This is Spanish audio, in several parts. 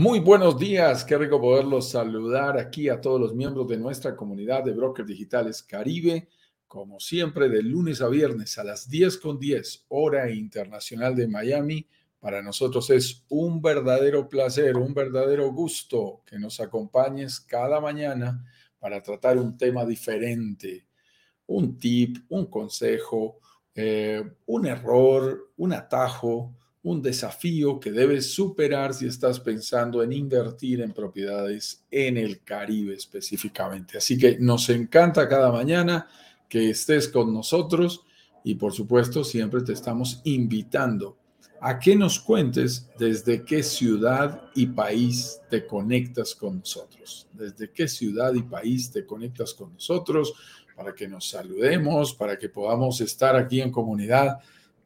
Muy buenos días, qué rico poderlos saludar aquí a todos los miembros de nuestra comunidad de brokers digitales Caribe, como siempre de lunes a viernes a las 10 con 10 hora internacional de Miami. Para nosotros es un verdadero placer, un verdadero gusto que nos acompañes cada mañana para tratar un tema diferente, un tip, un consejo, eh, un error, un atajo un desafío que debes superar si estás pensando en invertir en propiedades en el Caribe específicamente. Así que nos encanta cada mañana que estés con nosotros y por supuesto siempre te estamos invitando a que nos cuentes desde qué ciudad y país te conectas con nosotros. Desde qué ciudad y país te conectas con nosotros para que nos saludemos, para que podamos estar aquí en comunidad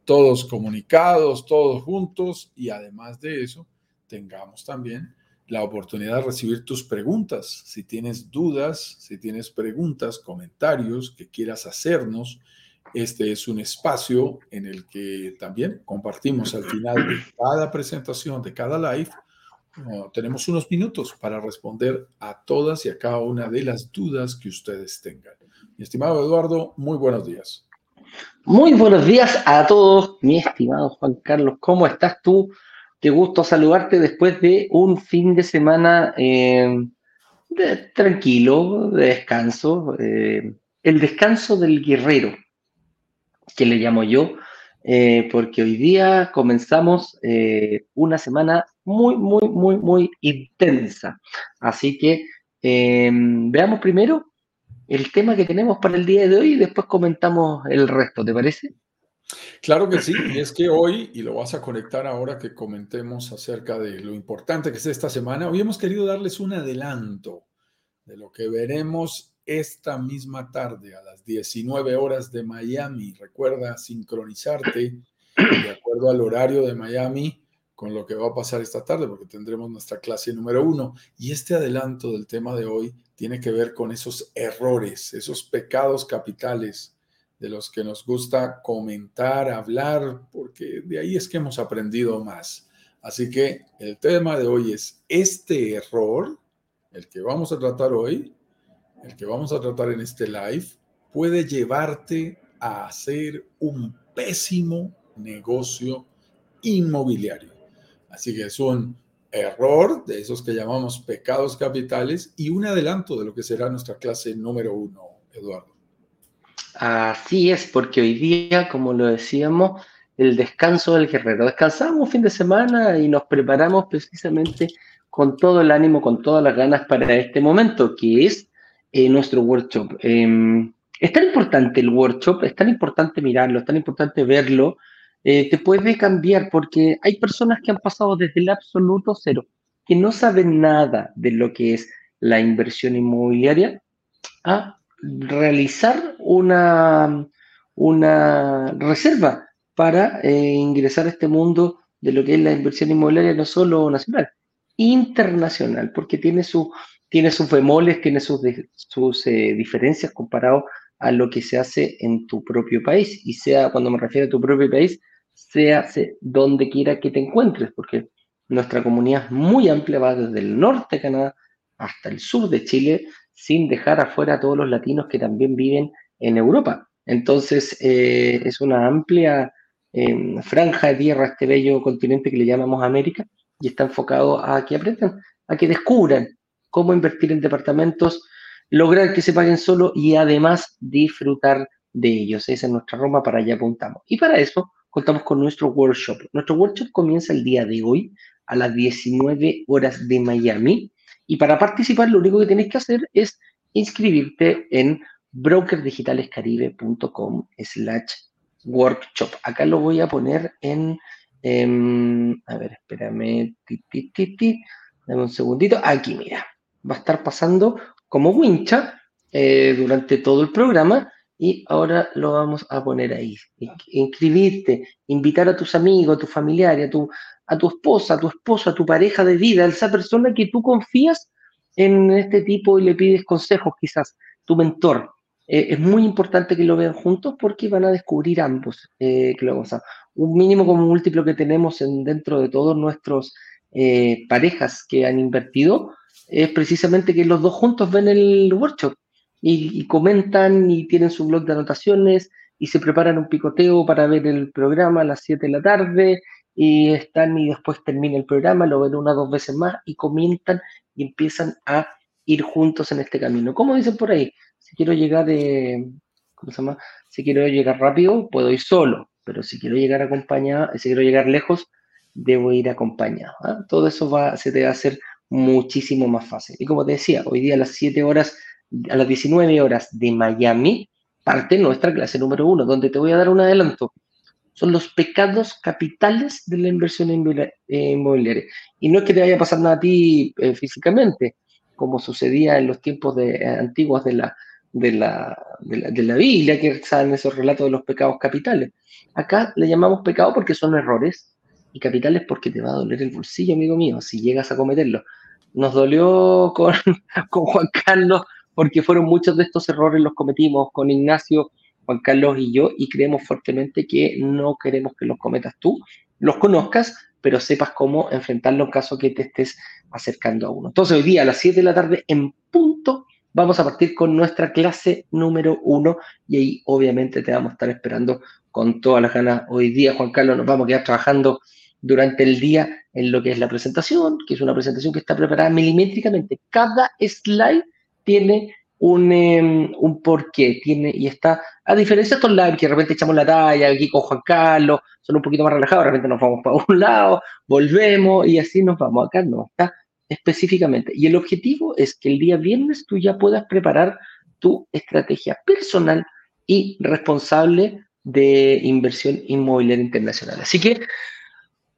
todos comunicados, todos juntos y además de eso, tengamos también la oportunidad de recibir tus preguntas. Si tienes dudas, si tienes preguntas, comentarios que quieras hacernos, este es un espacio en el que también compartimos al final de cada presentación, de cada live, tenemos unos minutos para responder a todas y a cada una de las dudas que ustedes tengan. Mi estimado Eduardo, muy buenos días. Muy buenos días a todos, mi estimado Juan Carlos, ¿cómo estás tú? Qué gusto saludarte después de un fin de semana eh, tranquilo, de descanso, eh, el descanso del guerrero, que le llamo yo, eh, porque hoy día comenzamos una semana muy, muy, muy, muy intensa. Así que veamos primero el tema que tenemos para el día de hoy y después comentamos el resto, ¿te parece? Claro que sí, y es que hoy, y lo vas a conectar ahora que comentemos acerca de lo importante que es esta semana, hoy hemos querido darles un adelanto de lo que veremos esta misma tarde a las 19 horas de Miami. Recuerda sincronizarte de acuerdo al horario de Miami con lo que va a pasar esta tarde, porque tendremos nuestra clase número uno. Y este adelanto del tema de hoy tiene que ver con esos errores, esos pecados capitales de los que nos gusta comentar, hablar, porque de ahí es que hemos aprendido más. Así que el tema de hoy es este error, el que vamos a tratar hoy, el que vamos a tratar en este live, puede llevarte a hacer un pésimo negocio inmobiliario. Así que es un error de esos que llamamos pecados capitales y un adelanto de lo que será nuestra clase número uno, Eduardo. Así es, porque hoy día, como lo decíamos, el descanso del guerrero. Descansamos fin de semana y nos preparamos precisamente con todo el ánimo, con todas las ganas para este momento, que es eh, nuestro workshop. Em, es tan importante el workshop, es tan importante mirarlo, es tan importante verlo, eh, te puede cambiar porque hay personas que han pasado desde el absoluto cero, que no saben nada de lo que es la inversión inmobiliaria, a realizar una, una reserva para eh, ingresar a este mundo de lo que es la inversión inmobiliaria, no solo nacional, internacional, porque tiene, su, tiene sus bemoles, tiene sus, sus eh, diferencias comparado a lo que se hace en tu propio país. Y sea, cuando me refiero a tu propio país, sea donde quiera que te encuentres, porque nuestra comunidad es muy amplia, va desde el norte de Canadá hasta el sur de Chile, sin dejar afuera a todos los latinos que también viven en Europa. Entonces, eh, es una amplia em, franja de tierra, este bello continente que le llamamos América, y está enfocado a que aprendan, a que descubran cómo invertir en departamentos, lograr que se paguen solo y además disfrutar de ellos. Esa es nuestra Roma, para allá apuntamos. Y para eso contamos con nuestro workshop. Nuestro workshop comienza el día de hoy a las 19 horas de Miami. Y para participar, lo único que tienes que hacer es inscribirte en brokerdigitalescaribe.com slash workshop. Acá lo voy a poner en, em, a ver, espérame, dame un segundito. Aquí, mira, va a estar pasando como wincha eh, durante todo el programa y ahora lo vamos a poner ahí. Inscribirte, invitar a tus amigos, a tu familiar, a tu, a tu esposa, a tu esposo, a tu pareja de vida, a esa persona que tú confías en este tipo y le pides consejos, quizás, tu mentor. Eh, es muy importante que lo vean juntos porque van a descubrir ambos eh, que lo a, un mínimo como múltiplo que tenemos en, dentro de todos nuestros eh, parejas que han invertido es precisamente que los dos juntos ven el workshop y, comentan y tienen su blog de anotaciones y se preparan un picoteo para ver el programa a las 7 de la tarde y están y después termina el programa, lo ven una o dos veces más y comentan y empiezan a ir juntos en este camino. Como dicen por ahí, si quiero llegar, de, ¿cómo se llama? Si quiero llegar rápido, puedo ir solo, pero si quiero llegar acompañado, si quiero llegar lejos, debo ir acompañado. ¿ah? Todo eso va, se te va a hacer muchísimo más fácil. Y como te decía, hoy día a las 7 horas, a las 19 horas de Miami, parte nuestra clase número uno, donde te voy a dar un adelanto. Son los pecados capitales de la inversión inmobiliaria. Y no es que te vaya a pasar nada a ti eh, físicamente, como sucedía en los tiempos de, eh, antiguos de la, de la, de la, Biblia, que saben esos relatos de los pecados capitales. Acá le llamamos pecado porque son errores y capitales porque te va a doler el bolsillo, amigo mío, si llegas a cometerlo. Nos dolió con, con Juan Carlos porque fueron muchos de estos errores los cometimos con Ignacio, Juan Carlos y yo y creemos fuertemente que no queremos que los cometas tú, los conozcas, pero sepas cómo enfrentarlo en caso que te estés acercando a uno. Entonces, hoy día a las 7 de la tarde en punto vamos a partir con nuestra clase número uno y ahí obviamente te vamos a estar esperando con todas las ganas. Hoy día, Juan Carlos, nos vamos a quedar trabajando durante el día en lo que es la presentación, que es una presentación que está preparada milimétricamente. Cada slide tiene un, em, un porqué, tiene, y está, a diferencia de estos live que de repente echamos la talla aquí con Juan Carlos, son un poquito más relajados, de repente nos vamos para un lado, volvemos y así nos vamos. Acá no, está específicamente. Y el objetivo es que el día viernes tú ya puedas preparar tu estrategia personal y responsable de inversión inmobiliaria internacional. Así que,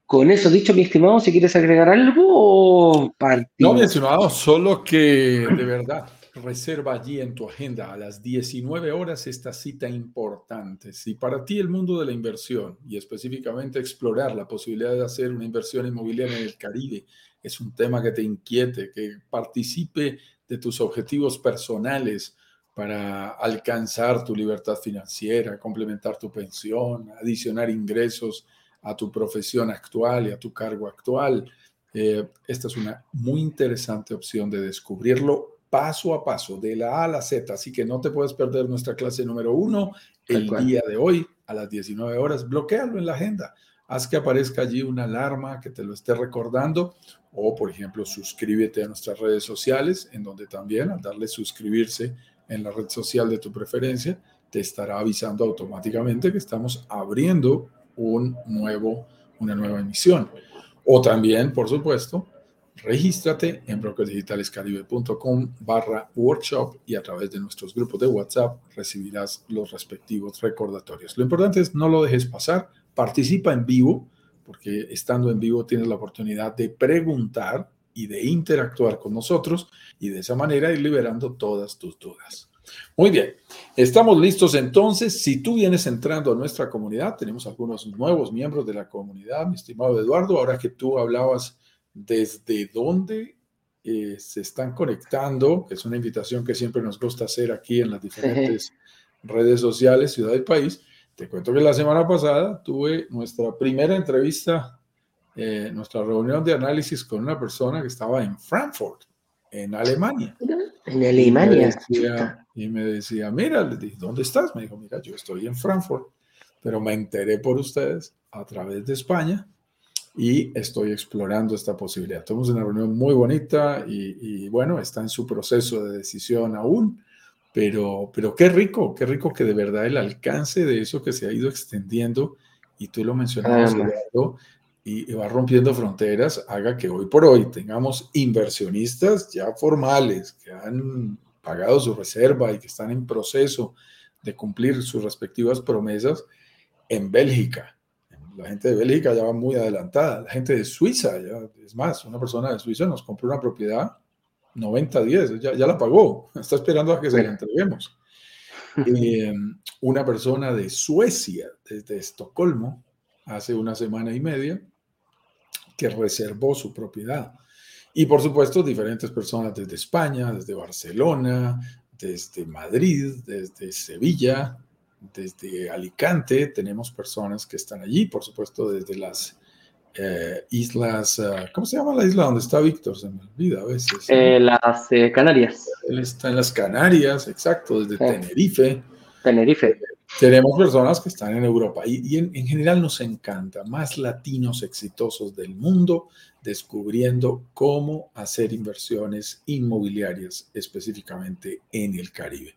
con eso dicho, mi estimado, si quieres agregar algo o partir. No, mi estimado, solo que de verdad reserva allí en tu agenda a las 19 horas esta cita importante. Si para ti el mundo de la inversión y específicamente explorar la posibilidad de hacer una inversión inmobiliaria en el Caribe es un tema que te inquiete, que participe de tus objetivos personales para alcanzar tu libertad financiera, complementar tu pensión, adicionar ingresos a tu profesión actual y a tu cargo actual. Eh, esta es una muy interesante opción de descubrirlo paso a paso, de la A a la Z. Así que no te puedes perder nuestra clase número uno el día de hoy a las 19 horas. Bloquealo en la agenda. Haz que aparezca allí una alarma que te lo esté recordando o, por ejemplo, suscríbete a nuestras redes sociales, en donde también al darle suscribirse en la red social de tu preferencia, te estará avisando automáticamente que estamos abriendo un nuevo, una nueva emisión. O también, por supuesto, regístrate en brokersdigitalescaribe.com barra workshop y a través de nuestros grupos de WhatsApp recibirás los respectivos recordatorios. Lo importante es no lo dejes pasar, participa en vivo, porque estando en vivo tienes la oportunidad de preguntar y de interactuar con nosotros y de esa manera ir liberando todas tus dudas. Muy bien, estamos listos entonces. Si tú vienes entrando a nuestra comunidad, tenemos algunos nuevos miembros de la comunidad, mi estimado Eduardo, ahora que tú hablabas desde dónde eh, se están conectando, que es una invitación que siempre nos gusta hacer aquí en las diferentes redes sociales, ciudad del país. Te cuento que la semana pasada tuve nuestra primera entrevista, eh, nuestra reunión de análisis con una persona que estaba en Frankfurt, en Alemania. En Alemania. Y me decía, mira, le dije, ¿dónde estás? Me dijo, mira, yo estoy en Frankfurt, pero me enteré por ustedes a través de España y estoy explorando esta posibilidad. Tuvimos una reunión muy bonita y, bueno, está en su proceso de decisión aún, pero, pero qué rico, qué rico que de verdad el alcance de eso que se ha ido extendiendo y tú lo mencionabas, y, va rompiendo fronteras, haga que hoy por hoy tengamos inversionistas ya formales que han pagado su reserva y que están en proceso de cumplir sus respectivas promesas en Bélgica, la gente de Bélgica ya va muy adelantada, la gente de Suiza, ya, es más, una persona de Suiza nos compró una propiedad 90-10, ya, ya, la pagó, está esperando a que se la entreguemos. Eh, una persona de Suecia, desde Estocolmo, hace una semana y media, que reservó su propiedad. Y por supuesto, diferentes personas desde España, desde Barcelona, desde Madrid, desde Sevilla, desde Alicante tenemos personas que están allí, por supuesto, desde las eh, islas, eh, ¿cómo se llama la isla donde está Víctor? Se me olvida a veces. las Canarias. Él está en las Canarias, exacto, desde Tenerife. Tenerife. Tenemos personas que están en Europa y, en, general nos encanta más latinos exitosos del mundo descubriendo cómo hacer inversiones inmobiliarias específicamente en el Caribe.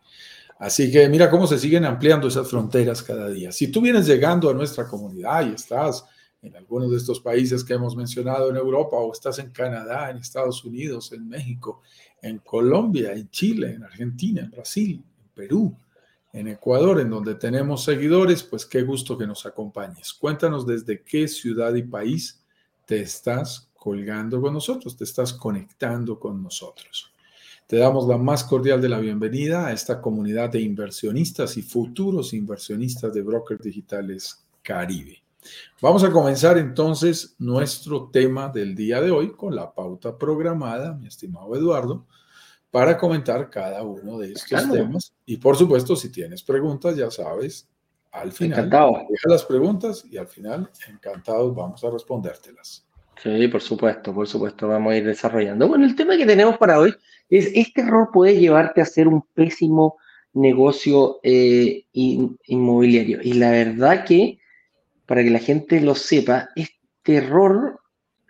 Así que mira cómo se siguen ampliando esas fronteras cada día. Si tú vienes llegando a nuestra comunidad y estás en algunos de estos países que hemos mencionado en Europa o estás en Canadá, en Estados Unidos, en México, en Colombia, en Chile, en Argentina, en Brasil, en Perú, en Ecuador, en donde tenemos seguidores, pues qué gusto que nos acompañes. Cuéntanos desde qué ciudad y país te estás colgando con nosotros, te estás conectando con nosotros. Te damos la más cordial de la bienvenida a esta comunidad de inversionistas y futuros inversionistas de brokers digitales Caribe. Vamos a comenzar entonces nuestro tema del día de hoy con la pauta programada, mi estimado Eduardo, para comentar cada uno de estos temas. Y por supuesto, si tienes preguntas, ya sabes, al final, Encantado. deja las preguntas y al final, encantados, vamos a respondértelas. Sí, por supuesto, por supuesto, vamos a ir desarrollando. Bueno, el tema que tenemos para hoy es, este error puede llevarte a hacer un pésimo negocio eh, inmobiliario. Y la verdad que, para que la gente lo sepa, este error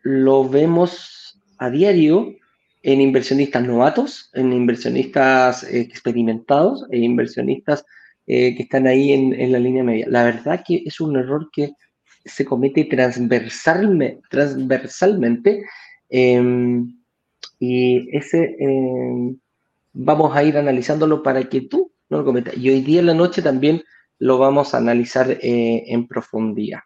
lo vemos a diario en inversionistas novatos, en inversionistas eh, experimentados e inversionistas eh, que están ahí en, la línea media. La verdad que es un error que se comete transversalmente, em, y ese em, vamos a ir analizándolo para que tú no lo cometas. Y hoy día en la noche también lo vamos a analizar eh, en profundidad.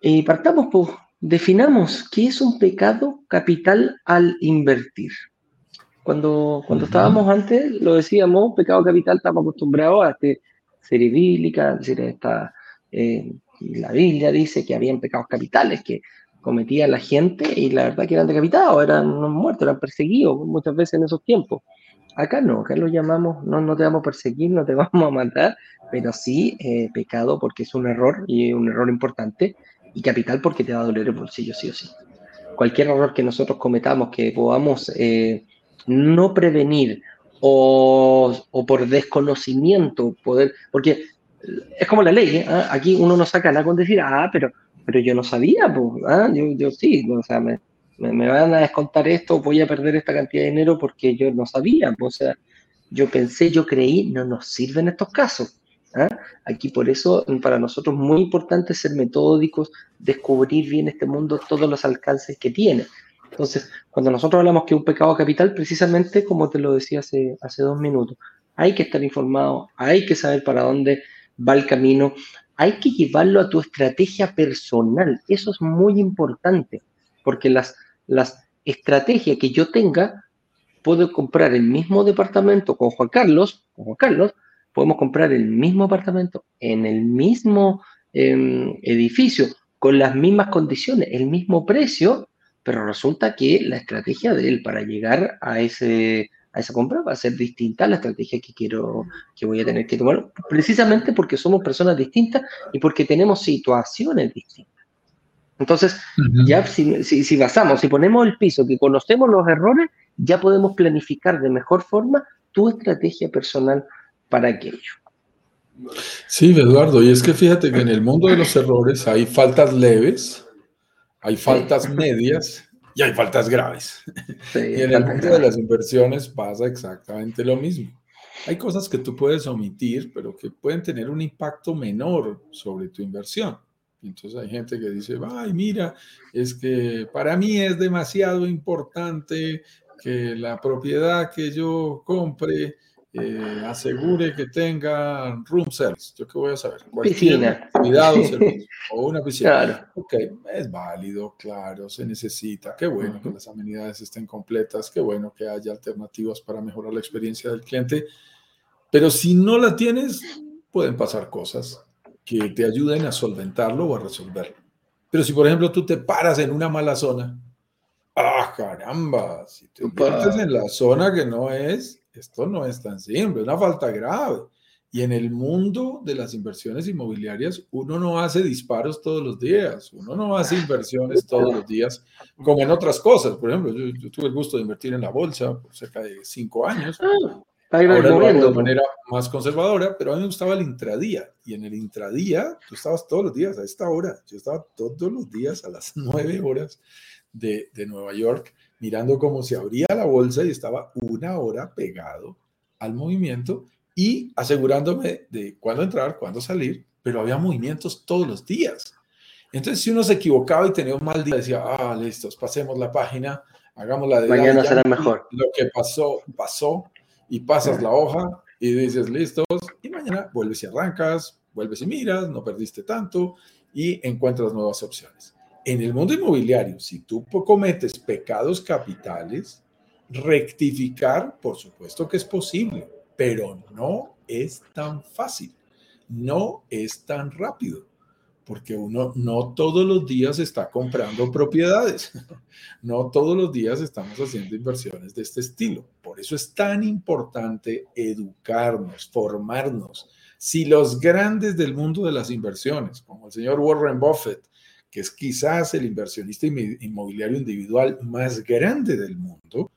Y partamos, pues, definamos qué es un pecado capital al invertir. Cuando, cuando estábamos antes, lo decíamos, pecado capital, estamos acostumbrados a este serie bíblica, es decir, esta, eh, la Biblia dice que habían pecados capitales que cometía la gente y la verdad que eran decapitados, eran muertos, eran perseguidos muchas veces en esos tiempos. Acá no, acá lo llamamos, no, no te vamos a perseguir, no te vamos a matar, pero sí eh, pecado porque es un error y un error importante y capital porque te va a doler el bolsillo sí o sí. Cualquier error que nosotros cometamos, que podamos eh, no prevenir o, o, por desconocimiento poder, porque es como la ley, ¿eh? ¿Ah? aquí uno no saca nada con decir, ah, pero, pero yo no sabía, pues, ¿ah? yo, yo sí, o sea, me, me, van a descontar esto, voy a perder esta cantidad de dinero porque yo no sabía, o sea, yo pensé, yo creí, no nos sirven estos casos. ¿Ah? Aquí por eso para nosotros es muy importante ser metódicos, descubrir bien este mundo, todos los alcances que tiene. Entonces, cuando nosotros hablamos que un pecado capital, precisamente como te lo decía hace, hace dos minutos, hay que estar informado, hay que saber para dónde va el camino, hay que llevarlo a tu estrategia personal. Eso es muy importante, porque las, las estrategias que yo tenga, puedo comprar el mismo departamento con Juan Carlos, con Juan Carlos, podemos comprar el mismo apartamento en el mismo em, edificio, con las mismas condiciones, el mismo precio, pero resulta que la estrategia de él para llegar a, ese, a esa compra va a ser distinta a la estrategia que quiero, que voy a tener que tomar, precisamente porque somos personas distintas y porque tenemos situaciones distintas. Entonces, ya si, si, basamos, si ponemos el piso, que conocemos los errores, ya podemos planificar de mejor forma tu estrategia personal para aquello. Sí, Eduardo, y es que fíjate que en el mundo de los errores hay faltas leves, hay faltas medias y hay faltas graves. y en el mundo de las inversiones pasa exactamente lo mismo. Hay cosas que tú puedes omitir, pero que pueden tener un impacto menor sobre tu inversión. Entonces hay gente que dice, ay, mira, es que para mí es demasiado importante que la propiedad que yo compre eh, asegure que tenga room service. ¿Yo qué voy a saber? Cualquier cuidado, servicio, o una piscina. Claro. Ok, es válido, claro, se necesita. Qué bueno que las amenidades estén completas, qué bueno que haya alternativas para mejorar la experiencia del cliente. Pero si no la tienes, pueden pasar cosas que te ayuden a solventarlo o a resolverlo. Pero si, por ejemplo, tú te paras en una mala zona, ¡ah, caramba! Si te metes en la zona que no es, esto no es tan simple, es una falta grave. Y en el mundo de las inversiones inmobiliarias, uno no hace disparos todos los días, uno no hace inversiones todos los días, como en otras cosas. Por ejemplo, yo, tuve el gusto de invertir en la bolsa por cerca de cinco años. Ah, Ahora lo hago de manera más conservadora, pero a mí me gustaba el intradía. Y en el intradía, tú estabas todos los días a esta hora. Yo estaba todos los días a las nueve horas de, de Nueva York mirando cómo se abría la bolsa y estaba una hora pegado al movimiento y asegurándome de cuándo entrar, cuándo salir, pero había movimientos todos los días. Entonces, si uno se equivocaba y tenía un mal día, decía, ah, listos, pasemos la página, hagamos la de... Mañana será mejor. Lo que pasó, pasó, y pasas la hoja y dices, listos, y mañana vuelves y arrancas, vuelves y miras, no perdiste tanto y encuentras nuevas opciones. En el mundo inmobiliario, si tú cometes pecados capitales, rectificar, por supuesto que es posible, pero no es tan fácil, no es tan rápido, porque uno no todos los días está comprando propiedades, no todos los días estamos haciendo inversiones de este estilo. Por eso es tan importante educarnos, formarnos. Si los grandes del mundo de las inversiones, como el señor Warren Buffett, que es quizás el inversionista inmobiliario individual más grande del mundo,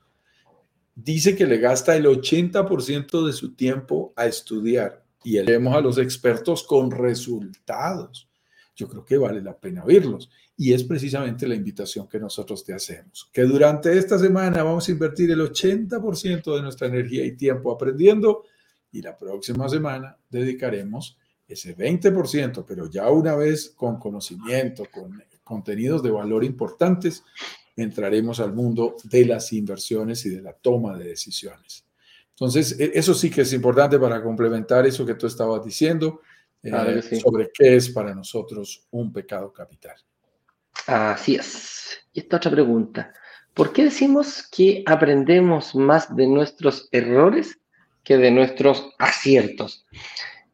dice que le gasta el 80% de su tiempo a estudiar y elevemos a los expertos con resultados. Yo creo que vale la pena oírlos. Y es precisamente la invitación que nosotros te hacemos, que durante esta semana vamos a invertir el 80% de nuestra energía y tiempo aprendiendo y la próxima semana dedicaremos ese 20%, pero ya una vez con conocimiento, con contenidos de valor importantes, entraremos al mundo de las inversiones y de la toma de decisiones. Entonces, e, eso sí que es importante para complementar eso que tú estabas diciendo eh, sobre qué es para nosotros un pecado capital. Así es. Y esta otra pregunta. ¿Por qué decimos que aprendemos más de nuestros errores que de nuestros aciertos?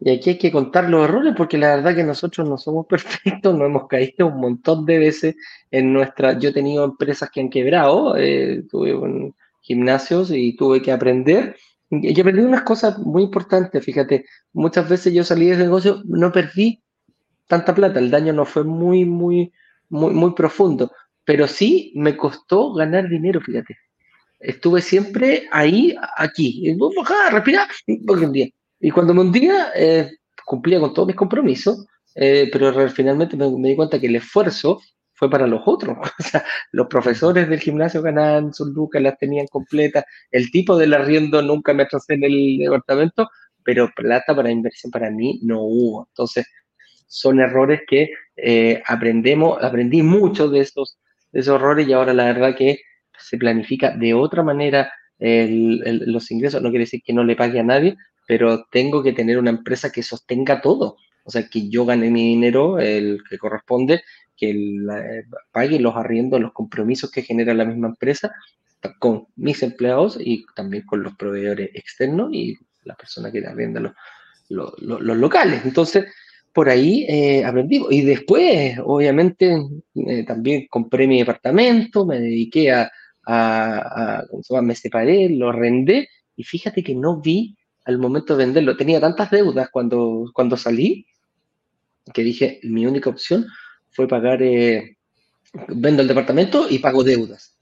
Y aquí hay que contar los errores porque la verdad que nosotros no somos perfectos, no hemos caído un montón de veces en nuestra... Yo he tenido empresas que han quebrado, eh, tuve gimnasios y tuve que aprender. Y aprendí unas cosas muy importantes, fíjate, muchas veces yo salí de negocio, no perdí tanta plata, el daño no fue muy, muy, muy, muy profundo, pero sí me costó ganar dinero, fíjate. Estuve siempre ahí, aquí, respirar, porque un día y cuando me hundía, eh, cumplía con todos mis compromisos, eh, pero finalmente me, di cuenta que el esfuerzo fue para los otros. O sea, los profesores del gimnasio ganaban sus lucas, las tenían completas, el tipo del arriendo nunca me atrasé en el departamento, pero plata para inversión para mí no hubo. Entonces, son errores que eh, aprendemos, aprendí mucho de esos, de esos errores y ahora la verdad que se planifica de otra manera los ingresos, no quiere decir que no le pague a nadie, pero tengo que tener una empresa que sostenga todo. O sea, que yo gane mi dinero, el que corresponde, que eh, pague los arriendos, los compromisos que genera la misma empresa con mis empleados y también con los proveedores externos y la persona que arrienda los, los, locales. Entonces, por ahí eh, aprendí. Y después, obviamente, eh, también compré mi departamento, me dediqué a, a, a me separé, lo arrendé y fíjate que no vi al momento de venderlo. Tenía tantas deudas cuando, cuando salí que dije, mi única opción fue pagar, eh, vendo el departamento y pago deudas.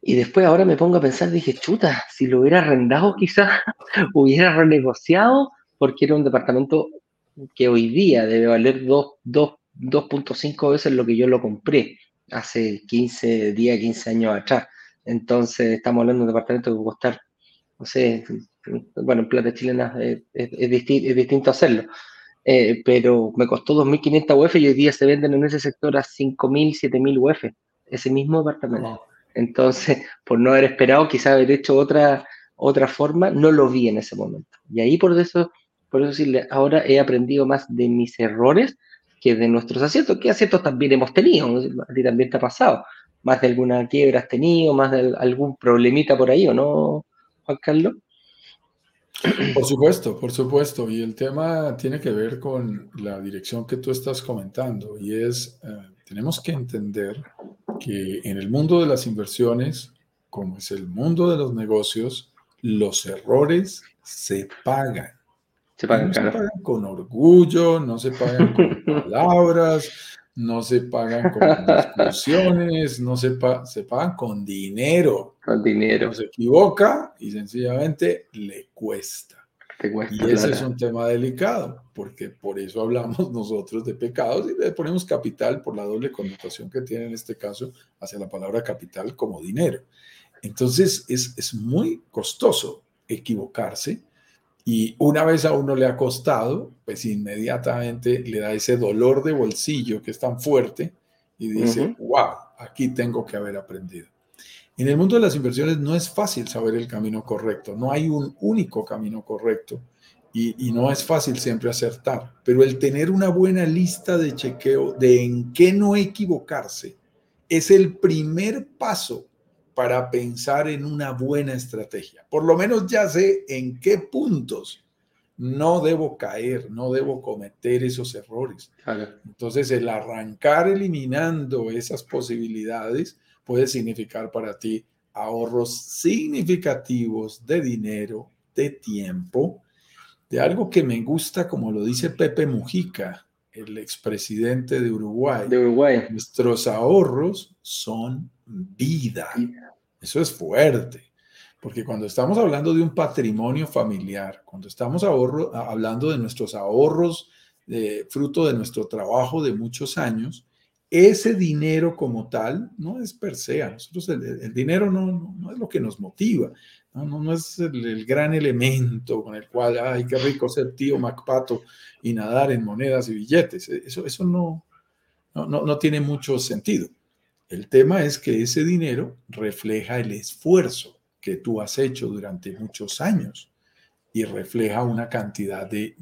Y después ahora me pongo a pensar, dije, chuta, si lo hubiera arrendado quizás, hubiera renegociado, porque era un departamento que hoy día debe valer 2.5 veces lo que yo lo compré hace 15 días, 15 años atrás. Entonces estamos hablando de un departamento que a costar, no sé, bueno, en plata chilena es, es, distinto hacerlo, eh, pero me costó 2.500 UF y hoy día se venden en ese sector a 5.000, 7.000 UF, ese mismo departamento. Entonces, por no haber esperado, quizá haber hecho otra, otra forma, no lo vi en ese momento. Y ahí por eso, por eso decirle, ahora he aprendido más de mis errores de nuestros aciertos, que aciertos también hemos tenido, a ti también te ha pasado, más de alguna quiebra has tenido, más de algún problemita por ahí, ¿o no, Juan Carlos? Por supuesto, por supuesto. Y el tema tiene que ver con la dirección que tú estás comentando y es, eh, tenemos que entender que en el mundo de las inversiones, como es el mundo de los negocios, los errores se pagan. Se pagan, no se pagan con orgullo, no se pagan con palabras, no se pagan con discusiones, no se, se pagan con dinero. Con dinero. No se equivoca y sencillamente le cuesta. y ese es un tema delicado, porque por eso hablamos nosotros de pecados y le ponemos capital por la doble connotación que tiene en este caso hacia la palabra capital como dinero. Entonces es, es muy costoso equivocarse y una vez a uno le ha costado, pues inmediatamente le da ese dolor de bolsillo que es tan fuerte y dice, wow, aquí tengo que haber aprendido. En el mundo de las inversiones no es fácil saber el camino correcto, no hay un único camino correcto y, y, no es fácil siempre acertar, pero el tener una buena lista de chequeo de en qué no equivocarse es el primer paso para pensar en una buena estrategia. Por lo menos ya sé en qué puntos no debo caer, no debo cometer esos errores. Entonces, el arrancar eliminando esas posibilidades puede significar para ti ahorros significativos de dinero, de tiempo, de algo que me gusta, como lo dice Pepe Mujica, el expresidente de Uruguay. De Uruguay. Nuestros ahorros son vida. Eso es fuerte, porque cuando estamos hablando de un patrimonio familiar, cuando estamos ahorro, hablando de nuestros ahorros, de, fruto de nuestro trabajo de muchos años, ese dinero como tal no es per se. nosotros el, dinero no, no, es lo que nos motiva, no, no, es el, gran elemento con el cual, ay, qué rico ser tío Macpato y nadar en monedas y billetes. Eso, eso no, no, no tiene mucho sentido. El tema es que ese dinero refleja el esfuerzo que tú has hecho durante muchos años y refleja una cantidad de,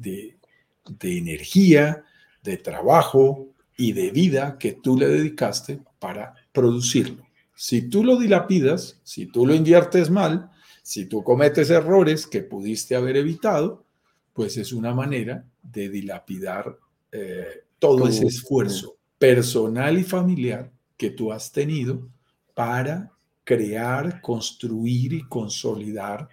energía, de trabajo y de vida que tú le dedicaste para producirlo. Si tú lo dilapidas, si tú lo inviertes mal, si tú cometes errores que pudiste haber evitado, pues es una manera de dilapidar eh, todo ese esfuerzo personal y familiar que tú has tenido para crear, construir y consolidar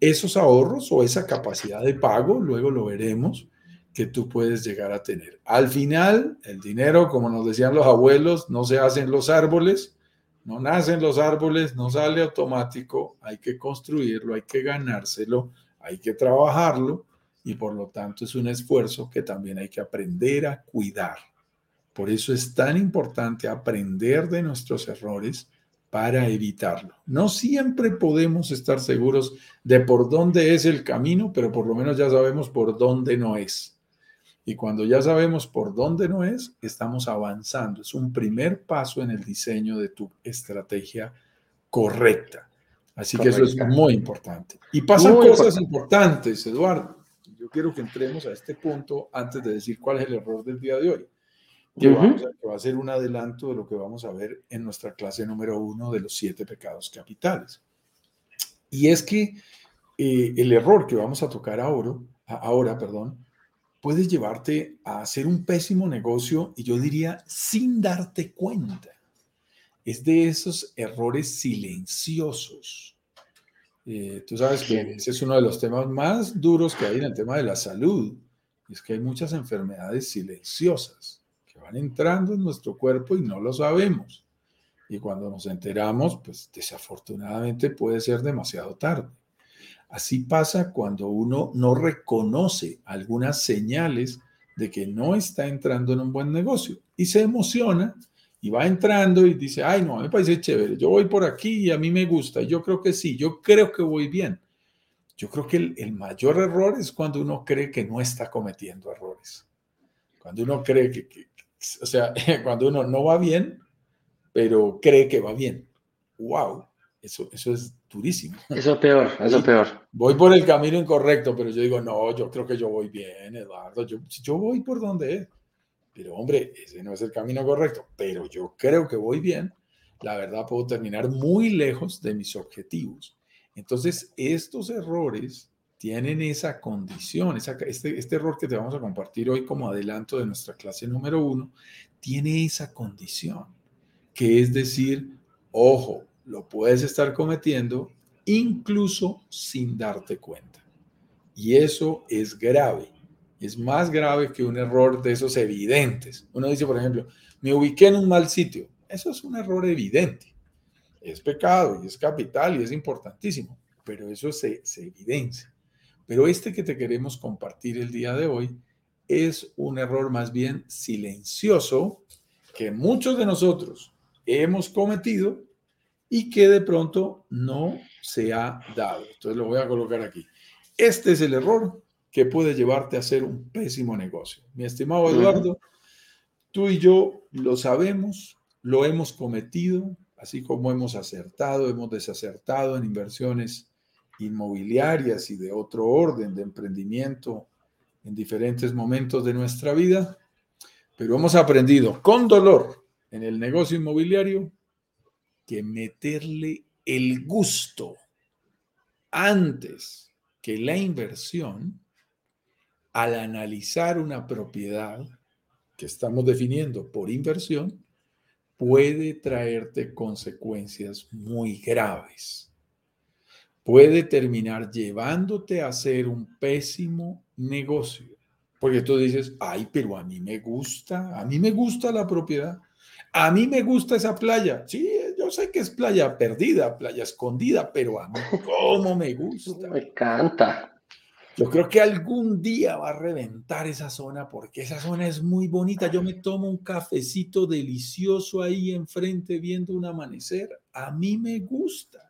esos ahorros o esa capacidad de pago, luego lo veremos, que tú puedes llegar a tener. Al final, el dinero, como nos decían los abuelos, no se hacen los árboles, no nacen los árboles, no sale automático, hay que construirlo, hay que ganárselo, hay que trabajarlo y por lo tanto es un esfuerzo que también hay que aprender a cuidar. Por eso es tan importante aprender de nuestros errores para evitarlo. No siempre podemos estar seguros de por dónde es el camino, pero por lo menos ya sabemos por dónde no es. Y cuando ya sabemos por dónde no es, estamos avanzando. Es un primer paso en el diseño de tu estrategia correcta. Así que eso es muy importante. Y pasan cosas importantes, Eduardo. Yo quiero que entremos a este punto antes de decir cuál es el error del día de hoy que, va a ser un adelanto de lo que vamos a ver en nuestra clase número uno de los siete pecados capitales. Y es que eh, el error que vamos a tocar ahora, ahora perdón, puede llevarte a hacer un pésimo negocio y yo diría sin darte cuenta. Es de esos errores silenciosos. Eh, tú sabes que ese es uno de los temas más duros que hay en el tema de la salud. Es que hay muchas enfermedades silenciosas van entrando en nuestro cuerpo y no lo sabemos. Y cuando nos enteramos, pues desafortunadamente puede ser demasiado tarde. Así pasa cuando uno no reconoce algunas señales de que no está entrando en un buen negocio y se emociona y va entrando y dice, ay, no, me parece chévere, yo voy por aquí y a mí me gusta, yo creo que sí, yo creo que voy bien. Yo creo que el, el mayor error es cuando uno cree que no está cometiendo errores. Cuando uno cree que, que, o sea, cuando uno no va bien, pero cree que va bien. ¡Wow! Eso, eso es durísimo. Eso es peor, eso es peor. Voy por el camino incorrecto, pero yo digo, no, yo creo que yo voy bien, Eduardo. Yo, yo voy por donde es. Pero hombre, ese no es el camino correcto, pero yo creo que voy bien. La verdad, puedo terminar muy lejos de mis objetivos. Entonces, estos errores tienen esa condición, este, este error que te vamos a compartir hoy como adelanto de nuestra clase número uno, tiene esa condición, que es decir, ojo, lo puedes estar cometiendo incluso sin darte cuenta. Y eso es grave. Es más grave que un error de esos evidentes. Uno dice, por ejemplo, me ubiqué en un mal sitio. Eso es un error evidente. Es pecado y es capital y es importantísimo, pero eso se evidencia. Pero este que te queremos compartir el día de hoy es un error más bien silencioso que muchos de nosotros hemos cometido y que de pronto no se ha dado. Entonces lo voy a colocar aquí. Este es el error que puede llevarte a hacer un pésimo negocio. Mi estimado Eduardo, tú y yo lo sabemos, lo hemos cometido, así como hemos acertado, hemos desacertado en inversiones inmobiliarias y de otro orden de emprendimiento en diferentes momentos de nuestra vida, pero hemos aprendido con dolor en el negocio inmobiliario que meterle el gusto antes que la inversión al analizar una propiedad que estamos definiendo por inversión puede traerte consecuencias muy graves. Puede terminar llevándote a hacer un pésimo negocio. Porque tú dices, ay, pero a mí me gusta, a mí me gusta la propiedad, a mí me gusta esa playa. Sí, yo sé que es playa perdida, playa escondida, pero a mí cómo me gusta. Me encanta. Yo creo que algún día va a reventar esa zona porque esa zona es muy bonita. Yo me tomo un cafecito delicioso ahí enfrente viendo un amanecer. A mí me gusta.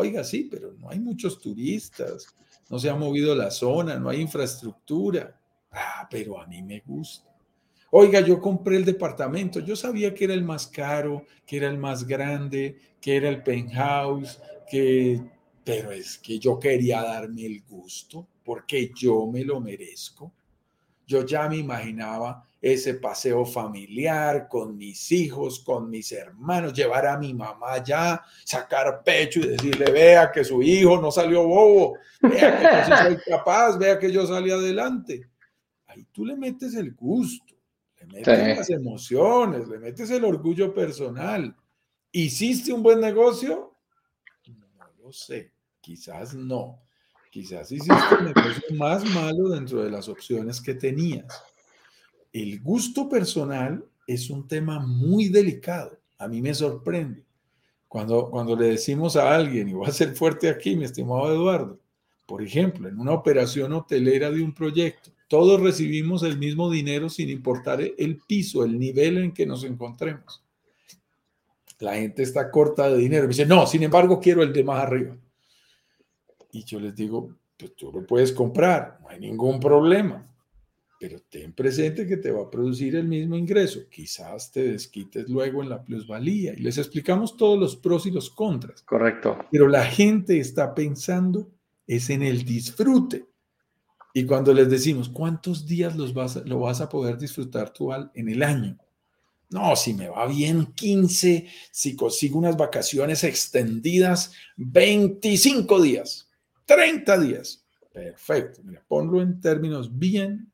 Oiga, sí, pero no hay muchos turistas, no se ha movido la zona, no hay infraestructura. Ah, pero a mí me gusta. Oiga, yo compré el departamento, yo sabía que era el más caro, que era el más grande, que era el penthouse, que pero es que yo quería darme el gusto porque yo me lo merezco. Yo ya me imaginaba ese paseo familiar con mis hijos, con mis hermanos, llevar a mi mamá ya, sacar pecho y decirle, vea que su hijo no salió bobo, vea que yo soy capaz, vea que yo salí adelante. Ahí tú le metes el gusto, le metes las emociones, le metes el orgullo personal. ¿Hiciste un buen negocio? No lo sé. Quizás no. Quizás hiciste un negocio más malo dentro de las opciones que tenías. El gusto personal es un tema muy delicado. A mí me sorprende. Cuando, cuando le decimos a alguien, y voy a ser fuerte aquí, mi estimado Eduardo, por ejemplo, en una operación hotelera de un proyecto, todos recibimos el mismo dinero sin importar el piso, el nivel en que nos encontremos. La gente está corta de dinero. dice, no, sin embargo, quiero el de más arriba. Y yo les digo, pues tú lo puedes comprar, no hay ningún problema, pero ten presente que te va a producir el mismo ingreso. Quizás te desquites luego en la plusvalía y les explicamos todos los pros y los contras. Correcto. Pero la gente está pensando es en el disfrute. Y cuando les decimos, ¿cuántos días los vas, lo vas a poder disfrutar tú en el año? No, si me va bien 15, si consigo unas vacaciones extendidas, 25 días. 30 días. Perfecto. Mira, ponlo en términos bien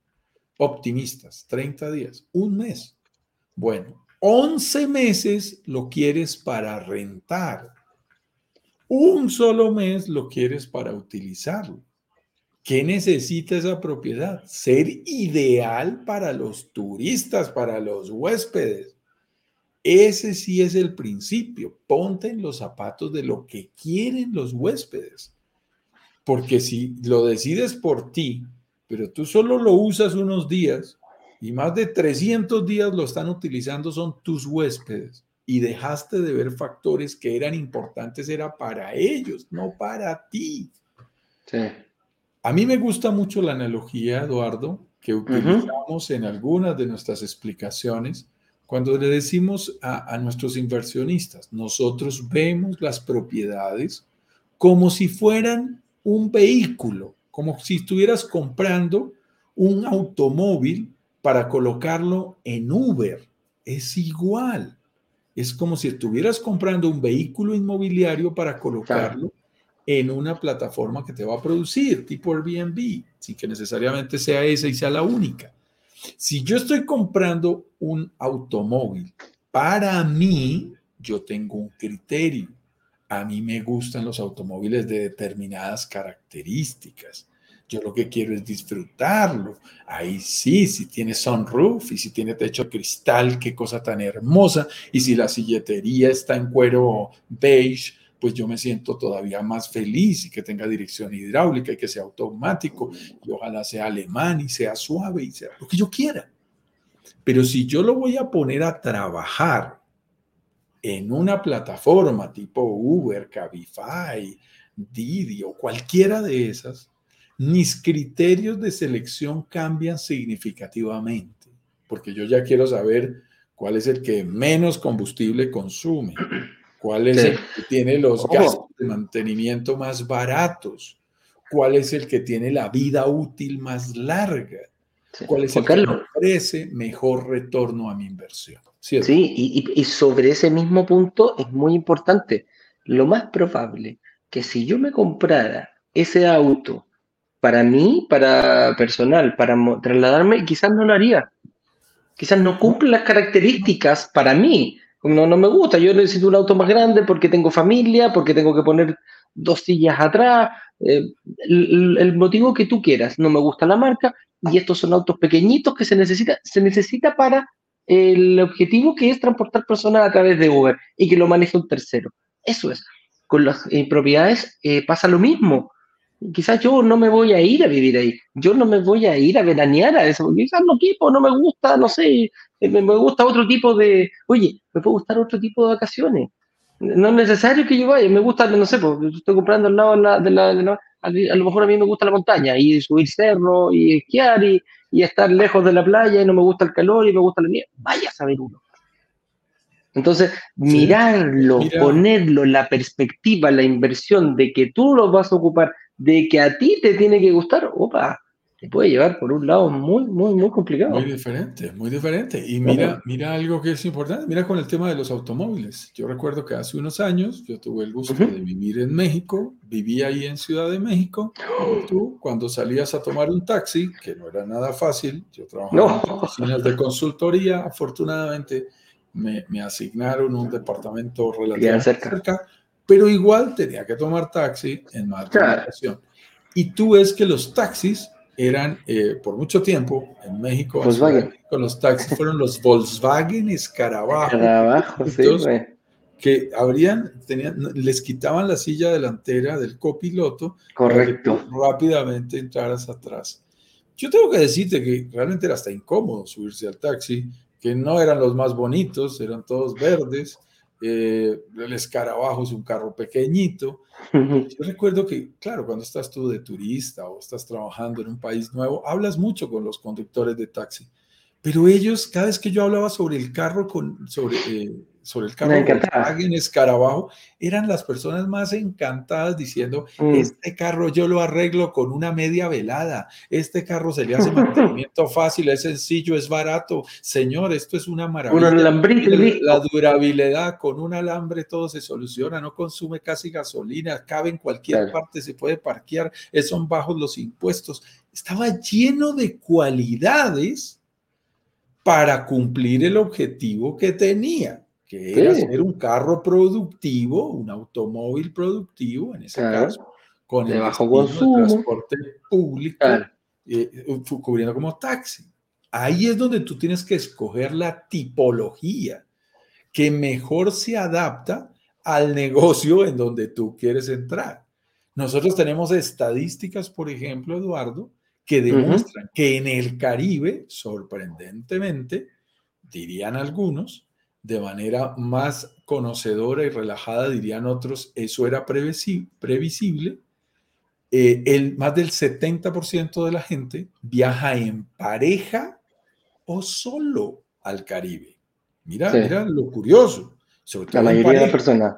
optimistas. 30 días. Un mes. Bueno, 11 meses lo quieres para rentar. Un solo mes lo quieres para utilizarlo. ¿Qué necesita esa propiedad? Ser ideal para los turistas, para los huéspedes. Ese sí es el principio. Ponte en los zapatos de lo que quieren los huéspedes. Porque si lo decides por ti, pero tú solo lo usas unos días y más de 300 días lo están utilizando son tus huéspedes y dejaste de ver factores que eran importantes, era para ellos, no para ti. Sí. A mí me gusta mucho la analogía, Eduardo, que utilizamos en algunas de nuestras explicaciones cuando le decimos a, a nuestros inversionistas, nosotros vemos las propiedades como si fueran un vehículo, como si estuvieras comprando un automóvil para colocarlo en Uber. Es igual. Es como si estuvieras comprando un vehículo inmobiliario para colocarlo en una plataforma que te va a producir, tipo Airbnb, sin que necesariamente sea esa y sea la única. Si yo estoy comprando un automóvil, para mí, yo tengo un criterio a mí me gustan los automóviles de determinadas características. Yo lo que quiero es disfrutarlo. Ahí sí, si tiene sunroof y si tiene techo cristal, qué cosa tan hermosa. Y si la silletería está en cuero beige, pues yo me siento todavía más feliz y que tenga dirección hidráulica y que sea automático y ojalá sea alemán y sea suave y sea lo que yo quiera. Pero si yo lo voy a poner a trabajar en una plataforma tipo Uber, Cabify, Didi o cualquiera de esas, mis criterios de selección cambian significativamente, porque yo ya quiero saber cuál es el que menos combustible consume, cuál es el que tiene los gastos de mantenimiento más baratos, cuál es el que tiene la vida útil más larga, cuál es el que ofrece mejor retorno a mi inversión. Sí, y, y sobre ese mismo punto es muy importante. Lo más probable que si yo me comprara ese auto para mí, para personal, para trasladarme, quizás no lo haría. Quizás no cumple las características para mí. No, no me gusta. Yo necesito un auto más grande porque tengo familia, porque tengo que poner dos sillas atrás. Eh, el, motivo que tú quieras. No me gusta la marca y estos son autos pequeñitos que se necesita, se necesita para el objetivo que es transportar personas a través de Uber y que lo maneje un tercero. Eso es con las eh, propiedades eh, pasa lo mismo. Quizás yo no me voy a ir a vivir ahí, yo no me voy a ir a veranear a eso, quizás no equipo, no me gusta, no sé, eh, me, gusta otro tipo de, oye, me puede gustar otro tipo de vacaciones. No es necesario que yo vaya, me gusta, no sé, porque estoy comprando al lado de la, a lo mejor a mí me gusta la montaña y subir cerro y esquiar y, y, estar lejos de la playa y no me gusta el calor y me gusta la nieve. Vaya a saber uno. Entonces, mirarlo, ponerlo en la perspectiva, la inversión de que tú lo vas a ocupar, de que a ti te tiene que gustar, opa, te puede llevar por un lado muy, muy, muy complicado. Muy diferente, muy diferente. Y mira, mira algo que es importante, mira con el tema de los automóviles. Yo recuerdo que hace unos años yo tuve el gusto de vivir en México, viví ahí en Ciudad de México. Tú, cuando salías a tomar un taxi, que no era nada fácil, yo trabajaba en oficinas de consultoría, afortunadamente me, asignaron un departamento relativamente cerca. pero igual tenía que tomar taxi en más ocasión. Y tú ves que los taxis eran, eh, por mucho tiempo, en México, con los taxis fueron los Volkswagen Escarabajo. que habrían, tenían, les quitaban la silla delantera del copiloto Correcto. para que rápidamente entraras atrás. Yo tengo que decirte que realmente era hasta incómodo subirse al taxi que no eran los más bonitos, eran todos verdes. Eh, el escarabajo es un carro pequeñito. Yo recuerdo que, claro, cuando estás tú de turista o estás trabajando en un país nuevo, hablas mucho con los conductores de taxi. Pero ellos, cada vez que yo hablaba sobre el carro, con, sobre, eh, sobre el carro en Escarabajo, eran las personas más encantadas diciendo, mm. este carro yo lo arreglo con una media velada, este carro se le hace mantenimiento fácil, es sencillo, es barato, señor, esto es una maravilla. la durabilidad con un alambre todo se soluciona, no consume casi gasolina, cabe en cualquier parte, se puede parquear, son bajos los impuestos. Estaba lleno de cualidades para cumplir el objetivo que tenía que era ser un carro productivo, un automóvil productivo, en ese caso, con el bajo consumo. transporte público, eh, cubriendo como taxi. Ahí es donde tú tienes que escoger la tipología que mejor se adapta al negocio en donde tú quieres entrar. Nosotros tenemos estadísticas, por ejemplo, Eduardo, que demuestran que en el Caribe, sorprendentemente, dirían algunos, de manera más conocedora y relajada, dirían otros, eso era previsible. Eh, el, más del 70% de la gente viaja en pareja o solo al Caribe. Mira, mira lo curioso. Sobre todo la mayoría de personas.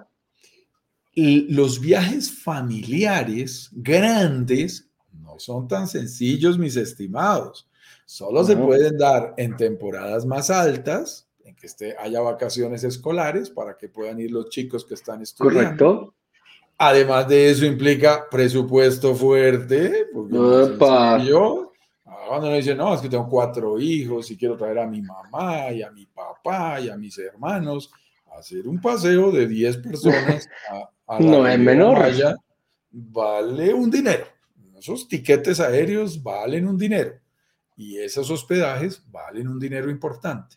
Los viajes familiares grandes no son tan sencillos, mis estimados. Solo se pueden dar en temporadas más altas, que esté, haya vacaciones escolares para que puedan ir los chicos que están estudiando. Correcto. Además de eso implica presupuesto fuerte, porque yo, cuando uno dice, no, es que tengo cuatro hijos y quiero traer a mi mamá y a mi papá y a mis hermanos, hacer un paseo de 10 personas a, no es menor. vale un dinero. esos tiquetes aéreos valen un dinero y esos hospedajes valen un dinero importante.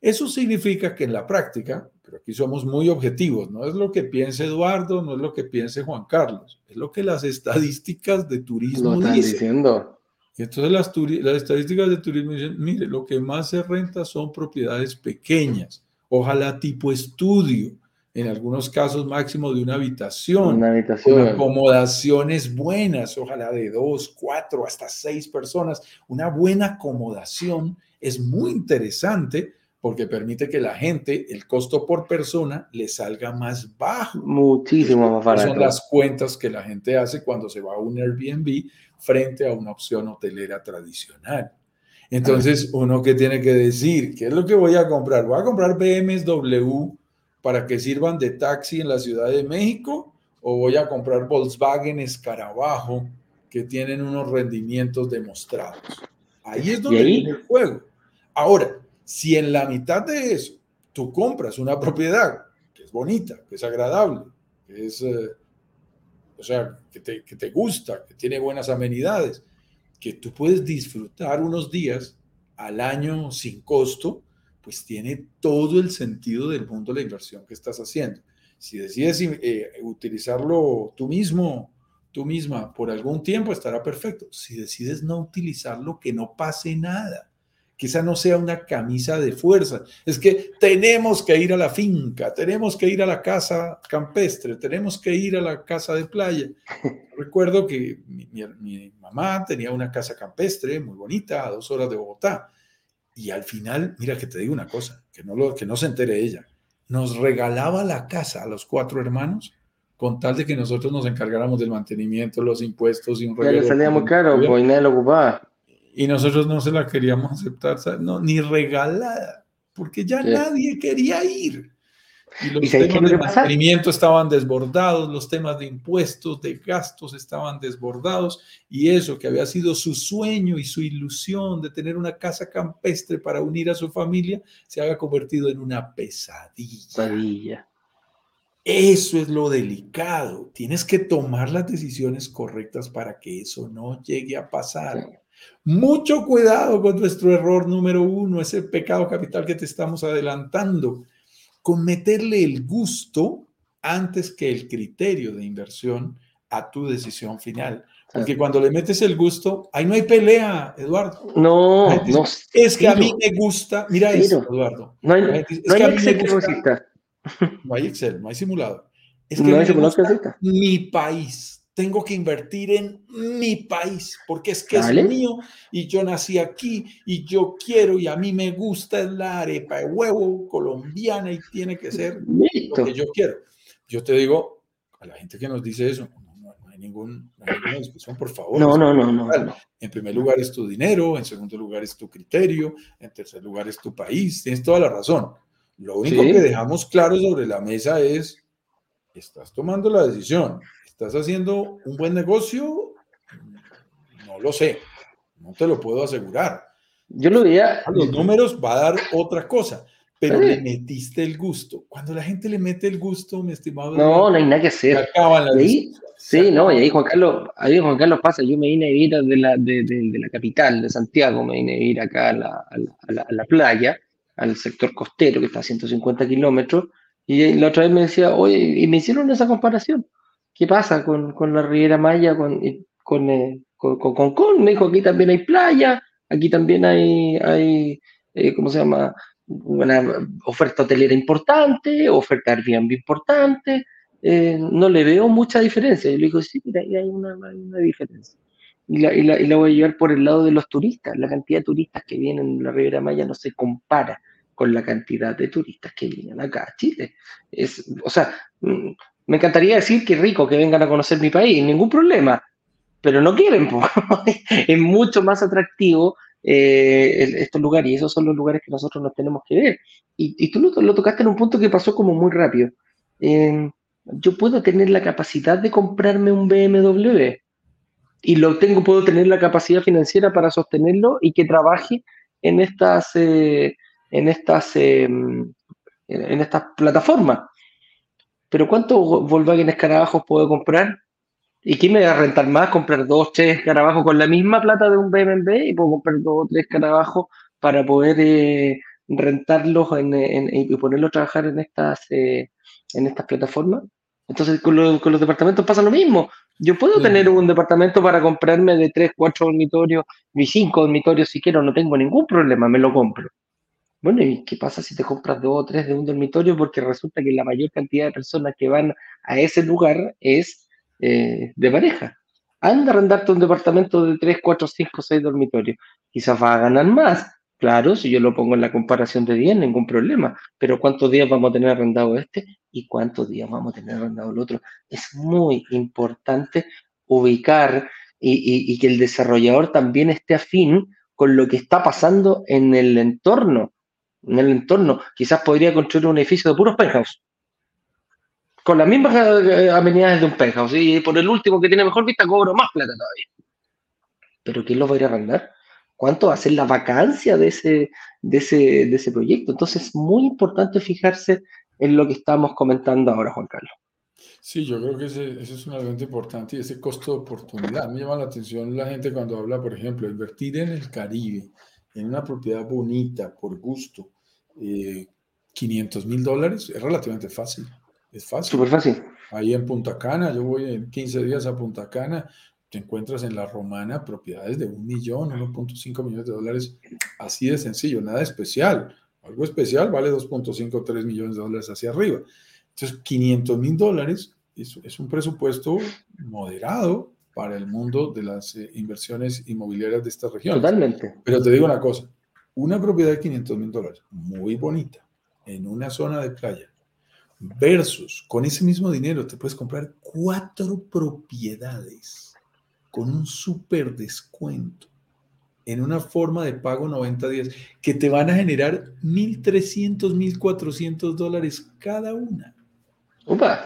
Eso significa que en la práctica, pero aquí somos muy objetivos, no es lo que piense Eduardo, no es lo que piense Juan Carlos, es lo que las estadísticas de turismo lo están dicen. diciendo. Y entonces las, las estadísticas de turismo dicen, mire, lo que más se renta son propiedades pequeñas, ojalá tipo estudio, en algunos casos máximo de una habitación, Una habitación. con acomodaciones buenas, ojalá de dos, cuatro, hasta seis personas. Una buena acomodación es muy interesante porque permite que la gente, el costo por persona, le salga más bajo. Muchísimo más barato. Son las cuentas que la gente hace cuando se va a un Airbnb frente a una opción hotelera tradicional. Entonces, uno que tiene que decir, ¿qué es lo que voy a comprar? ¿Voy a comprar BMW para que sirvan de taxi en la Ciudad de México? ¿O voy a comprar Volkswagen Escarabajo que tienen unos rendimientos demostrados? Ahí es donde viene el juego. Ahora, si en la mitad de eso tú compras una propiedad que es bonita, que es agradable, que es, eh, o sea, que te, que te gusta, que tiene buenas amenidades, que tú puedes disfrutar unos días al año sin costo, pues tiene todo el sentido del mundo la inversión que estás haciendo. Si decides eh, utilizarlo tú mismo, tú misma, por algún tiempo, estará perfecto. Si decides no utilizarlo, que no pase nada. Esa no sea una camisa de fuerza. Es que tenemos que ir a la finca, tenemos que ir a la casa campestre, tenemos que ir a la casa de playa. Recuerdo que mi, mi, mi mamá tenía una casa campestre muy bonita, a dos horas de Bogotá. Y al final, mira que te digo una cosa, que no, lo, que no se entere ella, nos regalaba la casa a los cuatro hermanos con tal de que nosotros nos encargáramos del mantenimiento, los impuestos y un Ya le salía muy caro, pues nadie lo ocupaba. Y nosotros no se la queríamos aceptar, ¿sabes? No, ni regalada, porque ya Sí. nadie quería ir. Y los ¿Y sabes qué es temas de mantenimiento estaban desbordados, los temas de impuestos, de gastos estaban desbordados, y eso que había sido su sueño y su ilusión de tener una casa campestre para unir a su familia, se había convertido en una pesadilla. Padilla. Eso es lo delicado. Tienes que tomar las decisiones correctas para que eso no llegue a pasar. Sí. Mucho cuidado con nuestro error número uno, ese pecado capital que te estamos adelantando, con meterle el gusto antes que el criterio de inversión a tu decisión final. Porque cuando le metes el gusto, ahí no hay pelea, Eduardo. No, Ay, no. Es que a mí me gusta, mira eso, Eduardo. No hay, dice, no hay Excel que gusta- no hay Excel, no hay simulado. Es que No hay simulado mi país. Tengo que invertir en mi país porque es que es mío y yo nací aquí y yo quiero y a mí me gusta la arepa de huevo colombiana y tiene que ser lo Listo. que yo quiero. Yo te digo a la gente que nos dice eso, no, no- no hay, ningún, no hay ninguna discusión, por favor. No, no, no, no. no. En primer lugar es tu dinero, en segundo lugar es tu criterio, en tercer lugar es tu país. Tienes toda la razón. Lo único Sí. que dejamos claro sobre la mesa es, estás tomando la decisión, estás haciendo un buen negocio, no lo sé, no te lo puedo asegurar. Yo lo veía. A los números va a dar otra cosa, pero Sí. le metiste el gusto. Cuando la gente le mete el gusto, mi estimado, No, no hay nada que se hacer. acaban las ahí- Sí, no, y ahí Juan Carlos, ahí Juan Carlos pasa, yo me vine a vivir de la, de, de- de la capital, de Santiago, me vine a vivir acá a la, a la- a la- a la playa, al sector costero que está a 150 kilómetros, y la otra vez me decía, oye, y me hicieron esa comparación, ¿qué pasa con, con la Riviera Maya, con, con, eh, con, con Concón? Me dijo, aquí también hay playa, aquí también hay, hay eh, ¿cómo se llama? Una oferta hotelera importante, oferta Airbnb importante, eh, no le veo mucha diferencia. Yo le digo, sí, mira, ahí hay una, una diferencia. Y la, y, la, y la voy a llevar por el lado de los turistas. La cantidad de turistas que vienen en la Riviera Maya no se compara con la cantidad de turistas que vienen acá a Chile. Es, o sea, mm, me encantaría decir que rico que vengan a conocer mi país, ningún problema, pero no quieren. es mucho más atractivo eh, estos lugares y esos son los lugares que nosotros nos tenemos que ver. Y, tú lo, tocaste en un punto que pasó como muy rápido. Eh, yo puedo tener la capacidad de comprarme un BMW y lo tengo, puedo tener la capacidad financiera para sostenerlo y que trabaje en estas, eh, en estas, en, en estas plataformas. Pero ¿cuántos Volkswagen Escarabajos puedo comprar? ¿Y qué me va a rentar más? Comprar dos, tres carabajos con la misma plata de un BMB y puedo comprar dos o tres carabajos para poder eh, rentarlos y ponerlos a trabajar en estas, eh, en estas plataformas. Entonces, con, los departamentos pasa lo mismo. Yo puedo tener un departamento para comprarme de tres, cuatro dormitorios, y cinco dormitorios si quiero, no tengo ningún problema, me lo compro. Bueno, ¿y qué pasa si te compras dos o tres de un dormitorio? Porque resulta que la mayor cantidad de personas que van a ese lugar es eh, de pareja. Anda a arrendarte un departamento de tres, cuatro, cinco, seis dormitorios. Quizás va a ganar más. Claro, si yo lo pongo en la comparación de días, ningún problema. Pero ¿cuántos días vamos a tener arrendado este y cuántos días vamos a tener arrendado el otro? Es muy importante ubicar y, y que el desarrollador también esté afín con lo que está pasando en el entorno en el entorno. Quizás podría construir un edificio de puros penthouse. Con las mismas eh, amenidades de un penthouse. Y por el último que tiene mejor vista cobro más plata todavía. Pero ¿quién lo va a ir a arrendar? ¿Cuánto va a ser la vacancia de ese, de ese, de ese proyecto? Entonces es muy importante fijarse en lo que estamos comentando ahora, Juan Carlos. Sí, yo creo que ese, es un elemento importante y ese costo de oportunidad. Me llama la atención la gente cuando habla, por ejemplo, invertir en el Caribe en una propiedad bonita, por gusto, 500 eh, mil dólares, es relativamente fácil. Es fácil. Súper fácil. Ahí en Punta Cana, yo voy en 15 días a Punta Cana, te encuentras en la romana propiedades de un millón, 1.5 millones de dólares, así de sencillo, nada especial. Algo especial vale 2.5, 3 millones de dólares hacia arriba. Entonces, 500 mil dólares es, es, un presupuesto moderado para el mundo de las eh, inversiones inmobiliarias de esta región. Totalmente. Pero te digo una cosa, una propiedad de 500 mil dólares, muy bonita, en una zona de playa, versus con ese mismo dinero te puedes comprar cuatro propiedades con un súper descuento en una forma de pago 90 días que te van a generar 1.300, 1.400 dólares cada una.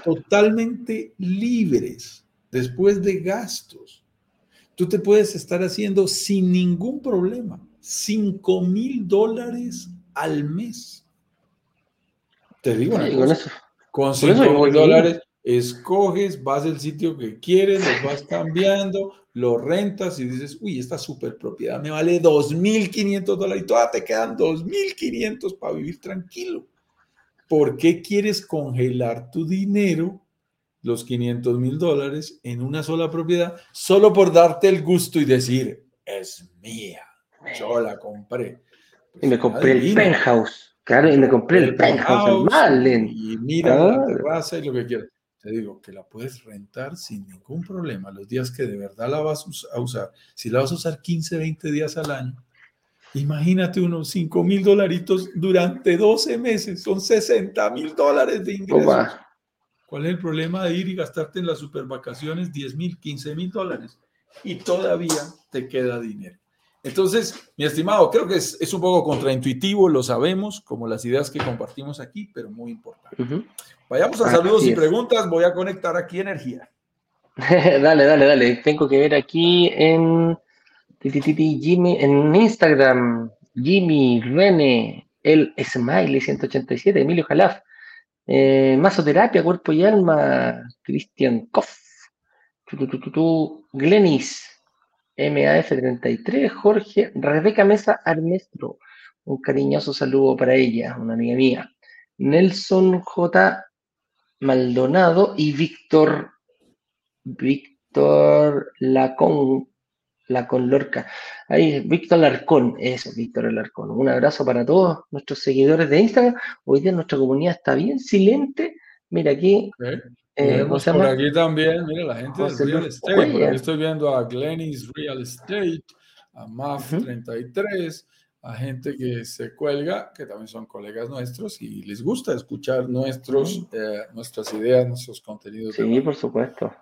Totalmente libres después de gastos, tú te puedes estar haciendo sin ningún problema 5 mil dólares al mes. Te digo una cosa, con 5 mil dólares escoges, vas al sitio que quieres, lo vas cambiando, lo rentas y dices, uy, esta super propiedad me vale 2.500 dólares y todavía te quedan 2.500 para vivir tranquilo. ¿Por qué quieres congelar tu dinero los 500 mil dólares en una sola propiedad solo por darte el gusto y decir, es mía, yo la compré. y me compré el penthouse, claro, y me compré el, penthouse, Y mira la ah. terraza y lo que quieras. Te digo que la puedes rentar sin ningún problema los días que de verdad la vas a usar. Si la vas a usar 15, 20 días al año, imagínate unos 5 mil dolaritos durante 12 meses, son 60 mil dólares de ingresos. ¿Cuál es el problema de ir y gastarte en las super vacaciones 10 mil, 15 mil dólares? Y todavía te queda dinero. Entonces, mi estimado, creo que es, un poco contraintuitivo, lo sabemos, como las ideas que compartimos aquí, pero muy importante. Vayamos a saludos y preguntas. Voy a conectar aquí energía. dale, dale, dale. Tengo que ver aquí en Jimmy, en Instagram, Jimmy, Rene, el Smiley 187, Emilio Jalaf. Eh, masoterapia, cuerpo y alma, Christian Koff, Glenis, MAF33, Jorge, Rebeca Mesa Armestro, un cariñoso saludo para ella, una amiga mía, Nelson J. Maldonado y Víctor, Víctor Lacón, Lacón Lorca. Ahí, Víctor Larcón, eso, Víctor Larcón. Un abrazo para todos nuestros seguidores de Instagram. Hoy día nuestra comunidad está bien silente. Mira aquí. Eh, por aquí también, mira la gente del Real Estate. estoy viendo a Glennis Real Estate, a MAF33, a gente que se cuelga, que también son colegas nuestros y les gusta escuchar nuestros, eh, nuestras ideas, nuestros contenidos. Sí, por supuesto.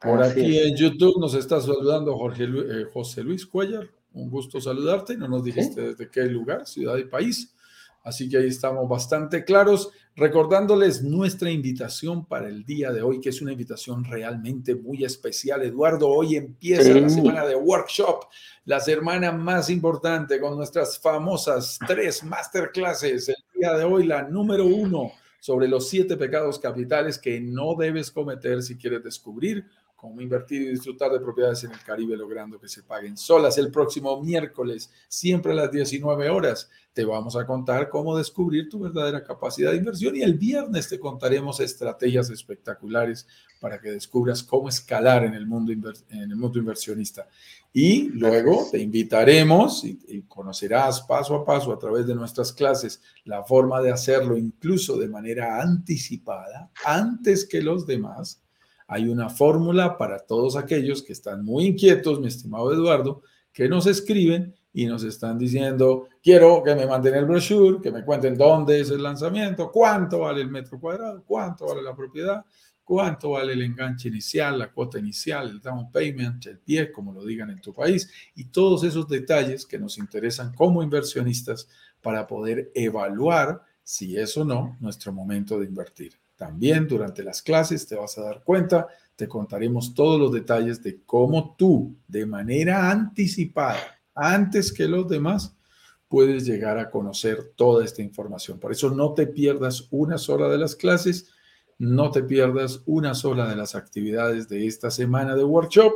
Por aquí en YouTube nos está saludando Jorge eh, José Luis Cuellar. Un gusto saludarte. No nos dijiste desde qué lugar, ciudad y país. Así que ahí estamos bastante claros, recordándoles nuestra invitación para el día de hoy, que es una invitación realmente muy especial. Eduardo, hoy empieza la semana de workshop, la semana más importante con nuestras famosas tres masterclasses. El día de hoy, la número uno sobre los siete pecados capitales que no debes cometer si quieres descubrir cómo invertir y disfrutar de propiedades en el Caribe logrando que se paguen solas. El próximo miércoles, siempre a las 19 horas, te vamos a contar cómo descubrir tu verdadera capacidad de inversión y el viernes te contaremos estrategias espectaculares para que descubras cómo escalar en el mundo, en el mundo inversionista. Y luego te invitaremos y, y conocerás paso a paso a través de nuestras clases la forma de hacerlo incluso de manera anticipada, antes que los demás hay una fórmula para todos aquellos que están muy inquietos, mi estimado Eduardo, que nos escriben y nos están diciendo, quiero que me manden el brochure, que me cuenten dónde es el lanzamiento, cuánto vale el metro cuadrado, cuánto vale la propiedad, cuánto vale el enganche inicial, la cuota inicial, el down payment, el pie, como lo digan en tu país, y todos esos detalles que nos interesan como inversionistas para poder evaluar si es o no nuestro momento de invertir. También durante las clases te vas a dar cuenta, te contaremos todos los detalles de cómo tú, de manera anticipada, antes que los demás, puedes llegar a conocer toda esta información. Por eso no te pierdas una sola de las clases, no te pierdas una sola de las actividades de esta semana de workshop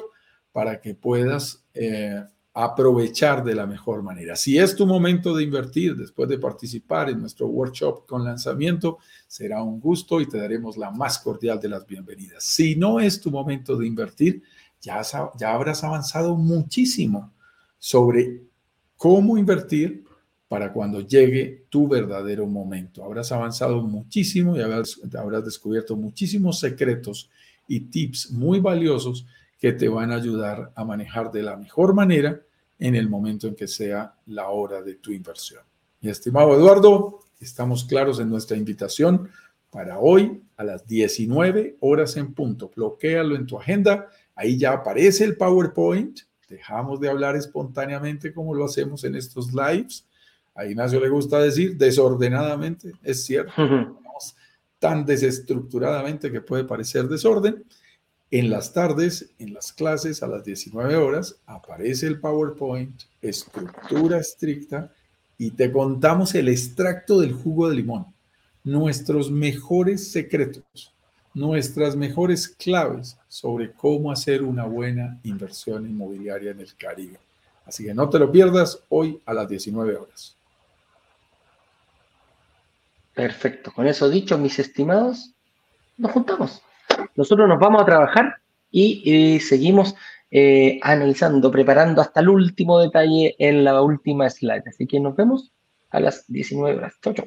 para que puedas eh, aprovechar de la mejor manera. Si es tu momento de invertir después de participar en nuestro workshop con lanzamiento, será un gusto y te daremos la más cordial de las bienvenidas. Si no es tu momento de invertir, ya, ya habrás avanzado muchísimo sobre cómo invertir para cuando llegue tu verdadero momento. Habrás avanzado muchísimo y habrás, habrás descubierto muchísimos secretos y tips muy valiosos que te van a ayudar a manejar de la mejor manera en el momento en que sea la hora de tu inversión. Mi estimado Eduardo, estamos claros en nuestra invitación para hoy a las 19 horas en punto. Bloquéalo en tu agenda. Ahí ya aparece el PowerPoint. Dejamos de hablar espontáneamente como lo hacemos en estos lives. A Ignacio le gusta decir desordenadamente, es cierto. tan desestructuradamente que puede parecer desorden. En las tardes, en las clases a las 19 horas, aparece el PowerPoint, estructura estricta, y te contamos el extracto del jugo de limón, nuestros mejores secretos, nuestras mejores claves sobre cómo hacer una buena inversión inmobiliaria en el Caribe. Así que no te lo pierdas hoy a las 19 horas. Perfecto. Con eso dicho, mis estimados, nos juntamos. Nosotros nos vamos a trabajar y eh, seguimos eh, analizando, preparando hasta el último detalle en la última slide. Así que nos vemos a las 19 horas. Chau, chau.